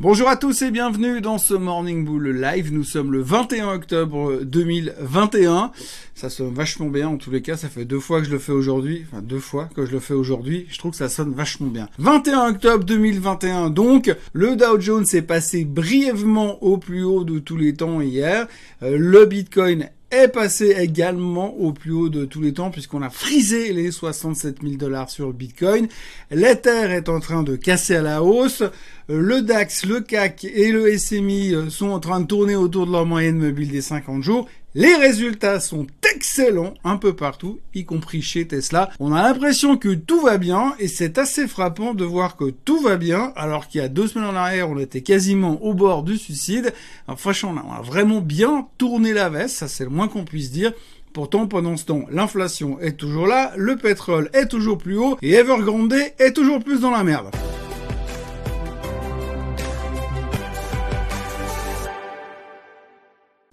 Bonjour à tous et bienvenue dans ce Morning Bull Live. Nous sommes le 21 octobre 2021. Ça sonne vachement bien en tous les cas. Ça fait deux fois que je le fais aujourd'hui. Enfin, deux fois que je le fais aujourd'hui. Je trouve que ça sonne vachement bien. 21 octobre 2021. Donc, le Dow Jones est passé brièvement au plus haut de tous les temps hier. Euh, le Bitcoin est passé également au plus haut de tous les temps puisqu'on a frisé les 67 000 dollars sur Bitcoin. L'Ether est en train de casser à la hausse. Le DAX, le CAC et le SMI sont en train de tourner autour de leur moyenne mobile des 50 jours. Les résultats sont excellents un peu partout, y compris chez Tesla. On a l'impression que tout va bien et c'est assez frappant de voir que tout va bien alors qu'il y a deux semaines en arrière on était quasiment au bord du suicide. franchement on a vraiment bien tourné la veste, ça c'est le moins qu'on puisse dire. Pourtant, pendant ce temps, l'inflation est toujours là, le pétrole est toujours plus haut et Evergrande est toujours plus dans la merde.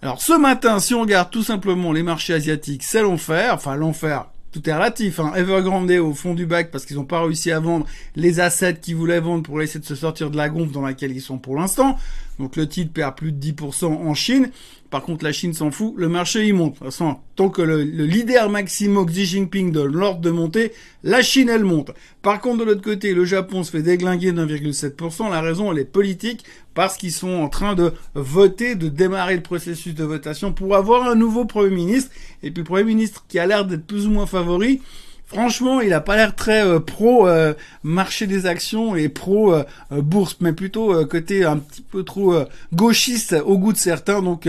Alors ce matin, si on regarde tout simplement les marchés asiatiques, c'est l'enfer. Enfin l'enfer, tout est relatif. Hein. Evergrande au fond du bac parce qu'ils n'ont pas réussi à vendre les assets qu'ils voulaient vendre pour essayer de se sortir de la gonfle dans laquelle ils sont pour l'instant. Donc le titre perd plus de 10% en Chine. Par contre, la Chine s'en fout, le marché il monte. De toute façon, tant que le, leader Maximo Xi Jinping donne l'ordre de monter, la Chine elle monte. Par contre, de l'autre côté, le Japon se fait déglinguer d'1,7%. La raison elle est politique parce qu'ils sont en train de voter, de démarrer le processus de votation pour avoir un nouveau Premier ministre. Et puis le Premier ministre qui a l'air d'être plus ou moins favori, Franchement, il a pas l'air très euh, pro euh, marché des actions et pro euh, bourse, mais plutôt côté un petit peu trop gauchiste au goût de certains. Donc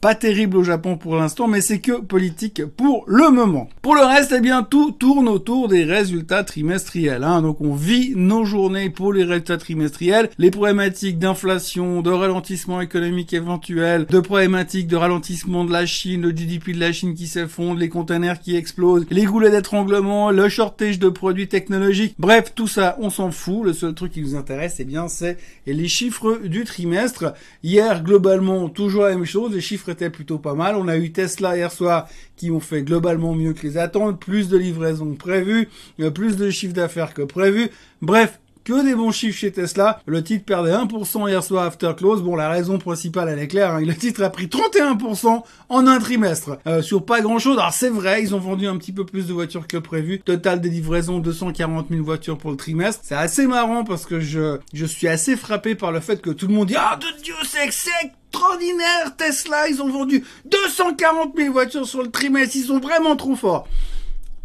pas terrible au Japon pour l'instant, mais c'est que politique pour le moment. Pour le reste, eh bien tout tourne autour des résultats trimestriels. Hein. Donc on vit nos journées pour les résultats trimestriels, les problématiques d'inflation, de ralentissement économique éventuel, de problématiques de ralentissement de la Chine, le GDP de la Chine qui s'effondre, les containers qui explosent, les goulets d'étranglement le shortage de produits technologiques. Bref, tout ça, on s'en fout. Le seul truc qui nous intéresse, eh bien, c'est les chiffres du trimestre. Hier, globalement, toujours la même chose. Les chiffres étaient plutôt pas mal. On a eu Tesla hier soir qui ont fait globalement mieux que les attentes, plus de livraisons que prévu, euh, plus de chiffres d'affaires que prévu. Bref, que des bons chiffres chez Tesla. Le titre perdait 1% hier soir after close. Bon, la raison principale, elle est claire. Hein. Le titre a pris 31% en un trimestre. Euh, sur pas grand chose. Alors c'est vrai, ils ont vendu un petit peu plus de voitures que prévu. Total des livraisons, 240 000 voitures pour le trimestre. C'est assez marrant parce que je, je suis assez frappé par le fait que tout le monde dit, ah, de Dieu, c'est extraordinaire, Tesla, ils ont vendu 240 000 voitures sur le trimestre, ils sont vraiment trop forts.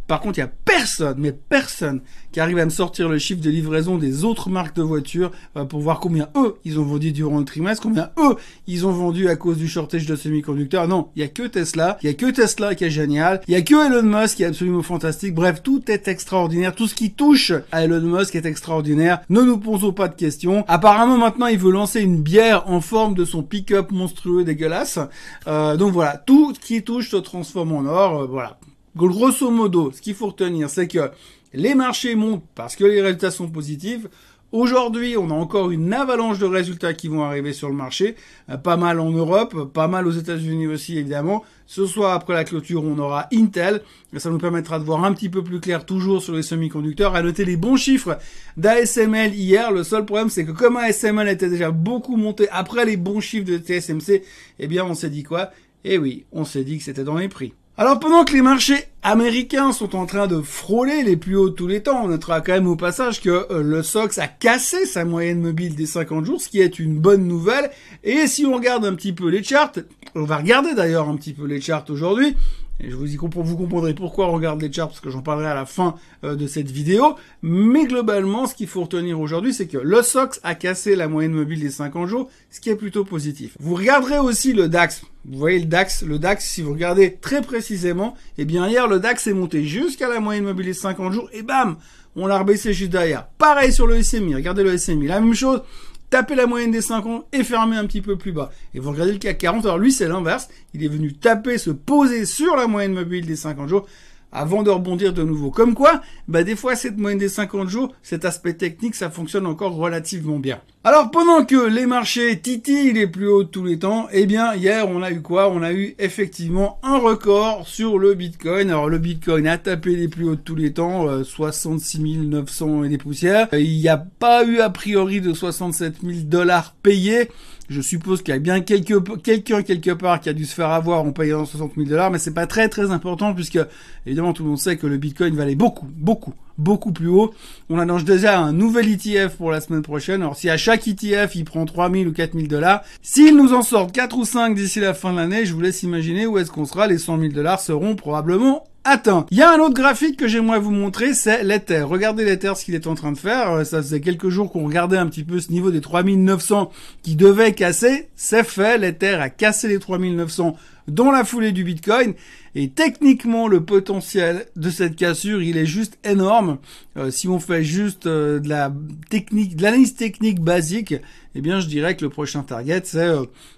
Par contre, il y a personne, mais personne, qui arrive à me sortir le chiffre de livraison des autres marques de voitures euh, pour voir combien eux, ils ont vendu durant le trimestre, combien eux, ils ont vendu à cause du shortage de semi-conducteurs. Non, il y a que Tesla, il y a que Tesla qui est génial, il y a que Elon Musk qui est absolument fantastique. Bref, tout est extraordinaire. Tout ce qui touche à Elon Musk est extraordinaire. Ne nous posons pas de questions. Apparemment, maintenant, il veut lancer une bière en forme de son pick-up monstrueux dégueulasse. Euh, donc voilà, tout ce qui touche se transforme en or. Euh, voilà. Grosso modo, ce qu'il faut retenir, c'est que les marchés montent parce que les résultats sont positifs. Aujourd'hui, on a encore une avalanche de résultats qui vont arriver sur le marché, euh, pas mal en Europe, pas mal aux États-Unis aussi évidemment. Ce soir après la clôture, on aura Intel, ça nous permettra de voir un petit peu plus clair toujours sur les semi-conducteurs. À noter les bons chiffres d'ASML hier. Le seul problème, c'est que comme ASML était déjà beaucoup monté après les bons chiffres de TSMC, eh bien, on s'est dit quoi? Eh oui, on s'est dit que c'était dans les prix. Alors pendant que les marchés américains sont en train de frôler les plus hauts de tous les temps, on notera quand même au passage que euh, le SOX a cassé sa moyenne mobile des 50 jours, ce qui est une bonne nouvelle. Et si on regarde un petit peu les charts, on va regarder d'ailleurs un petit peu les charts aujourd'hui, et je vous, y comprendrez pourquoi on regarde les charts, parce que j'en parlerai à la fin euh, de cette vidéo. Mais globalement, ce qu'il faut retenir aujourd'hui, c'est que le SOX a cassé la moyenne mobile des 50 jours, ce qui est plutôt positif. Vous regarderez aussi le DAX. Vous voyez le DAX, le DAX, si vous regardez très précisément, eh bien hier, le DAX est monté jusqu'à la moyenne mobile des 50 jours, et bam, on l'a rebaissé juste derrière. Pareil sur le SMI, regardez le SMI, la même chose, taper la moyenne des 50 et fermer un petit peu plus bas. Et vous regardez le CAC 40, alors lui c'est l'inverse, il est venu taper, se poser sur la moyenne mobile des 50 jours avant de rebondir de nouveau. Comme quoi, bah des fois cette moyenne des 50 jours, cet aspect technique, ça fonctionne encore relativement bien. Alors pendant que les marchés titillent les plus hauts de tous les temps, eh bien hier on a eu quoi? On a eu effectivement un record sur le Bitcoin. Alors le Bitcoin a tapé les plus hauts de tous les temps, 66 euh, 900 et des poussières. Euh, il n'y a pas eu a priori de 67 000 dollars payés. Je suppose qu'il y a bien quelqu'un quelque part qui a dû se faire avoir en payant 60 000 dollars, mais c'est pas très très important puisque évidemment tout le monde sait que le Bitcoin valait beaucoup, beaucoup, beaucoup plus haut. On annonce déjà un nouvel ETF pour la semaine prochaine. Alors si à chaque ETF il prend 3 000 ou 4 000 dollars, s'il nous en sort 4 ou 5 d'ici la fin de l'année, je vous laisse imaginer où est-ce qu'on sera. Les 100 000 dollars seront probablement Attends, il y a un autre graphique que j'aimerais vous montrer, c'est l'Ether. Regardez l'Ether, ce qu'il est en train de faire. Euh, ça faisait quelques jours qu'on regardait un petit peu ce niveau des 3900 qui devait casser. C'est fait, l'Ether a cassé les 3900 dans la foulée du Bitcoin. Et techniquement, le potentiel de cette cassure, il est juste énorme. Euh, si on fait juste euh, de la technique, de l'analyse technique basique, eh bien, je dirais que le prochain target, c'est,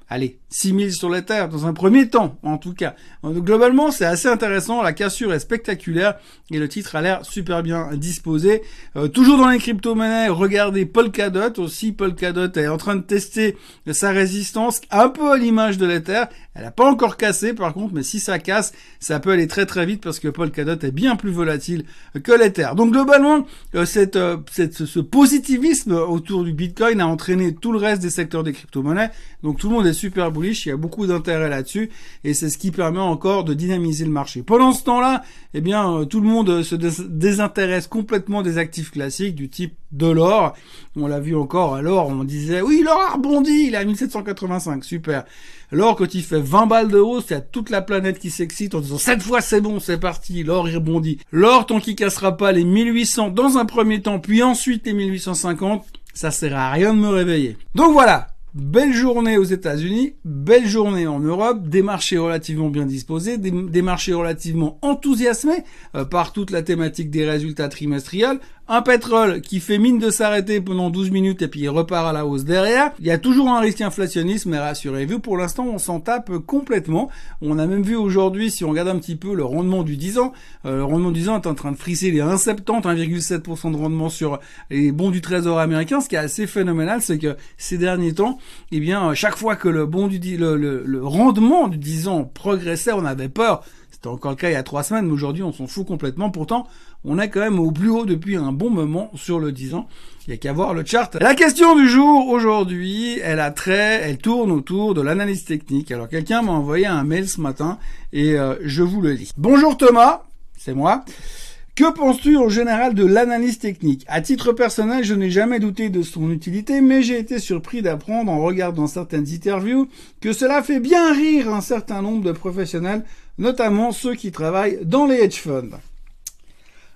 allez, 6000 sur terres, dans un premier temps, en tout cas. Globalement, c'est assez intéressant, la cassure est spectaculaire, et le titre a l'air super bien disposé. toujours dans les crypto-monnaies, regardez Polkadot aussi. Polkadot est en train de tester sa résistance, un peu à l'image de l'Ether. Elle n'a pas encore cassé, par contre, mais si ça casse, ça peut aller très très vite parce que Polkadot est bien plus volatile que l'Ether. Donc globalement, euh, euh, cette, ce positivisme autour du Bitcoin a entraîné tout le reste des secteurs des crypto-monnaies. Donc tout le monde est super bullish, il y a beaucoup d'intérêt là-dessus et c'est ce qui permet encore de dynamiser le marché. Pendant ce temps-là, eh bien euh, tout le monde se désintéresse complètement des actifs classiques du type de l'or. On l'a vu encore, alors on disait oui, l'or a rebondi, il est à 1785, super. L'or, quand il fait 20 balles de hausse, il y a toute la planète qui s'excite en disant cette fois c'est bon, c'est parti, l'or il rebondit. L'or, tant qu'il cassera pas les 1800 dans un premier temps, puis ensuite les 1850, ça sert à rien de me réveiller. Donc voilà, Belle journée aux États-Unis, belle journée en Europe, des marchés relativement bien disposés, des, marchés relativement enthousiasmés euh, par toute la thématique des résultats trimestriels, un pétrole qui fait mine de s'arrêter pendant 12 minutes et puis il repart à la hausse derrière. Il y a toujours un risque inflationniste, mais rassurez-vous, pour l'instant, on s'en tape complètement. On a même vu aujourd'hui, si on regarde un petit peu le rendement du 10 ans, euh, le rendement du 10 ans est en train de frisser les 1,70, 1,7% de rendement sur les bons du trésor américain. Ce qui est assez phénoménal, c'est que ces derniers temps, eh bien, chaque fois que le bon du le, le, le rendement du 10 ans progressait, on avait peur c'était encore le cas il y a trois semaines, mais aujourd'hui on s'en fout complètement. Pourtant, on est quand même au plus haut depuis un bon moment sur le 10 ans. Il y a qu'à voir le chart. La question du jour aujourd'hui, elle a trait, elle tourne autour de l'analyse technique. Alors quelqu'un m'a envoyé un mail ce matin et euh, je vous le lis. Bonjour Thomas, c'est moi. Que penses-tu en général de l'analyse technique? À titre personnel, je n'ai jamais douté de son utilité, mais j'ai été surpris d'apprendre en regardant certaines interviews que cela fait bien rire un certain nombre de professionnels, notamment ceux qui travaillent dans les hedge funds.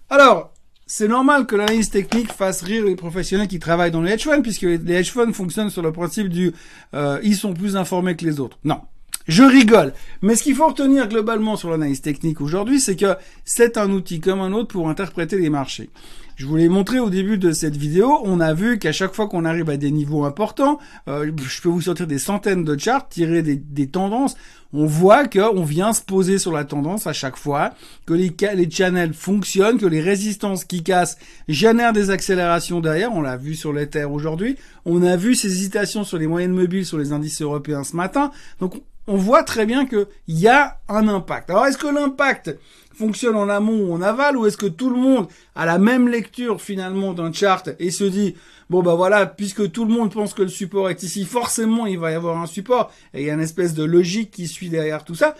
Alors, c'est normal que l'analyse technique fasse rire les professionnels qui travaillent dans les hedge funds, puisque les hedge funds fonctionnent sur le principe du euh, ils sont plus informés que les autres. Non. Je rigole. Mais ce qu'il faut retenir globalement sur l'analyse technique aujourd'hui, c'est que c'est un outil comme un autre pour interpréter les marchés. Je vous l'ai montré au début de cette vidéo, on a vu qu'à chaque fois qu'on arrive à des niveaux importants, euh, je peux vous sortir des centaines de charts, tirer des, des tendances, on voit qu'on vient se poser sur la tendance à chaque fois, que les, les channels fonctionnent, que les résistances qui cassent génèrent des accélérations derrière, on l'a vu sur l'Ether aujourd'hui, on a vu ces hésitations sur les moyennes mobiles, sur les indices européens ce matin, donc on voit très bien qu'il y a un impact. Alors est-ce que l'impact fonctionne en amont ou en aval ou est-ce que tout le monde a la même lecture finalement d'un chart et se dit bon bah voilà puisque tout le monde pense que le support est ici forcément il va y avoir un support et il y a une espèce de logique qui suit derrière tout ça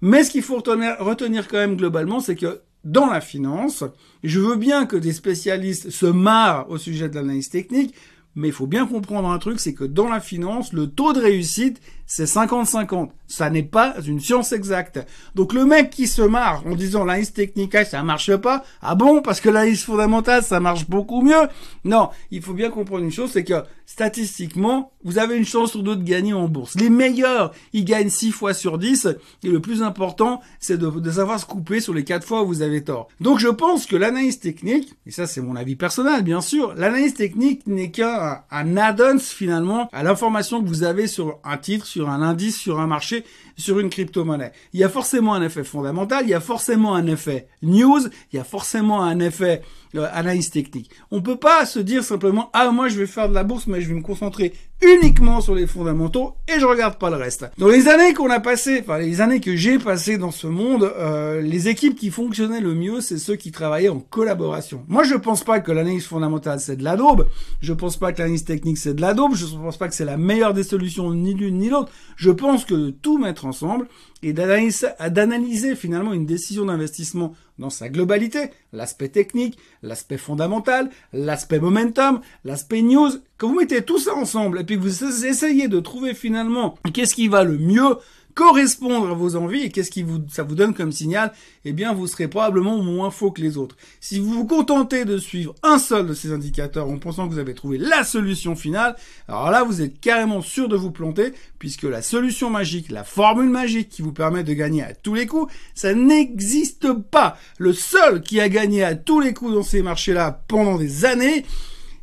mais ce qu'il faut retenir, retenir quand même globalement c'est que dans la finance, je veux bien que des spécialistes se marrent au sujet de l'analyse technique, mais il faut bien comprendre un truc, c'est que dans la finance, le taux de réussite, c'est 50-50. Ça n'est pas une science exacte. Donc le mec qui se marre en disant l'analyse technique, ça marche pas. Ah bon Parce que l'analyse fondamentale, ça marche beaucoup mieux. Non, il faut bien comprendre une chose, c'est que statistiquement, vous avez une chance sur deux de gagner en bourse. Les meilleurs, ils gagnent 6 fois sur 10. Et le plus important, c'est de, de, savoir se couper sur les 4 fois où vous avez tort. Donc je pense que l'analyse technique, et ça c'est mon avis personnel bien sûr, l'analyse technique n'est qu'un un add-ons finalement à l'information que vous avez sur un titre, sur un indice, sur un marché, sur une crypto-monnaie. Il y a forcément un effet fondamental, il y a forcément un effet news, il y a forcément un effet euh, analyse technique. On peut pas se dire simplement ah moi je vais faire de la bourse mais je vais me concentrer uniquement sur les fondamentaux et je regarde pas le reste. Dans les années qu'on a passées, enfin les années que j'ai passées dans ce monde, euh, les équipes qui fonctionnaient le mieux, c'est ceux qui travaillaient en collaboration. Moi, je pense pas que l'analyse fondamentale c'est de la daube. Je pense pas que l'analyse technique c'est de la daube. Je pense pas que c'est la meilleure des solutions ni l'une ni l'autre. Je pense que tout mettre ensemble et d'analyser finalement une décision d'investissement dans sa globalité, l'aspect technique, l'aspect fondamental, l'aspect momentum, l'aspect news, quand vous mettez tout ça ensemble et puis que vous essayez de trouver finalement qu'est-ce qui va le mieux correspondre à vos envies et qu'est-ce qui vous, ça vous donne comme signal, eh bien, vous serez probablement moins faux que les autres. Si vous vous contentez de suivre un seul de ces indicateurs en pensant que vous avez trouvé la solution finale, alors là, vous êtes carrément sûr de vous planter puisque la solution magique, la formule magique qui vous permet de gagner à tous les coups, ça n'existe pas. Le seul qui a gagné à tous les coups dans ces marchés-là pendant des années,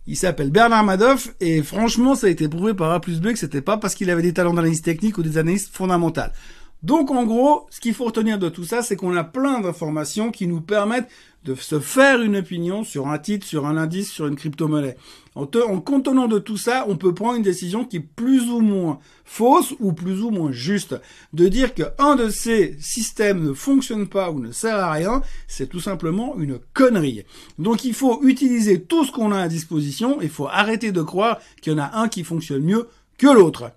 il s'appelle Bernard Madoff et franchement, ça a été prouvé par A plus B que c'était pas parce qu'il avait des talents d'analyse technique ou des analyses fondamentales. Donc en gros, ce qu'il faut retenir de tout ça, c'est qu'on a plein d'informations qui nous permettent de se faire une opinion sur un titre, sur un indice, sur une crypto-monnaie. En, en contenant de tout ça, on peut prendre une décision qui est plus ou moins fausse ou plus ou moins juste. De dire qu'un de ces systèmes ne fonctionne pas ou ne sert à rien, c'est tout simplement une connerie. Donc il faut utiliser tout ce qu'on a à disposition, il faut arrêter de croire qu'il y en a un qui fonctionne mieux que l'autre.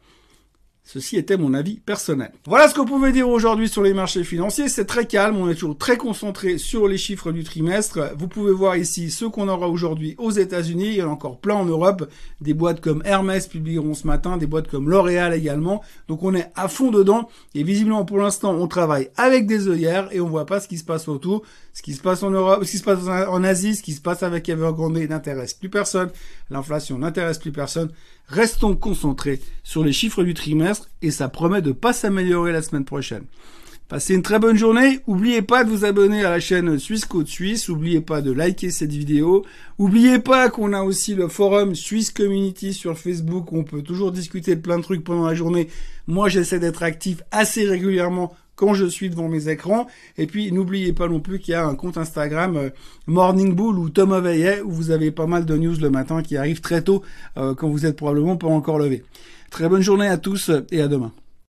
Ceci était mon avis personnel. Voilà ce qu'on pouvait dire aujourd'hui sur les marchés financiers. C'est très calme, on est toujours très concentré sur les chiffres du trimestre. Vous pouvez voir ici ceux qu'on aura aujourd'hui aux États-Unis. Il y en a encore plein en Europe. Des boîtes comme Hermès publieront ce matin, des boîtes comme L'Oréal également. Donc on est à fond dedans. Et visiblement pour l'instant, on travaille avec des œillères et on voit pas ce qui se passe autour. Ce qui se passe en Europe, ce qui se passe en Asie, ce qui se passe avec Evergrande n'intéresse plus personne. L'inflation n'intéresse plus personne. Restons concentrés sur les chiffres du trimestre et ça promet de pas s'améliorer la semaine prochaine. Passez une très bonne journée. Oubliez pas de vous abonner à la chaîne Suisse Côte Suisse. Oubliez pas de liker cette vidéo. Oubliez pas qu'on a aussi le forum Suisse Community sur Facebook où on peut toujours discuter de plein de trucs pendant la journée. Moi, j'essaie d'être actif assez régulièrement quand je suis devant mes écrans. Et puis n'oubliez pas non plus qu'il y a un compte Instagram euh, Morning Bull ou Tom Veillet où vous avez pas mal de news le matin qui arrivent très tôt euh, quand vous êtes probablement pas encore levé. Très bonne journée à tous et à demain.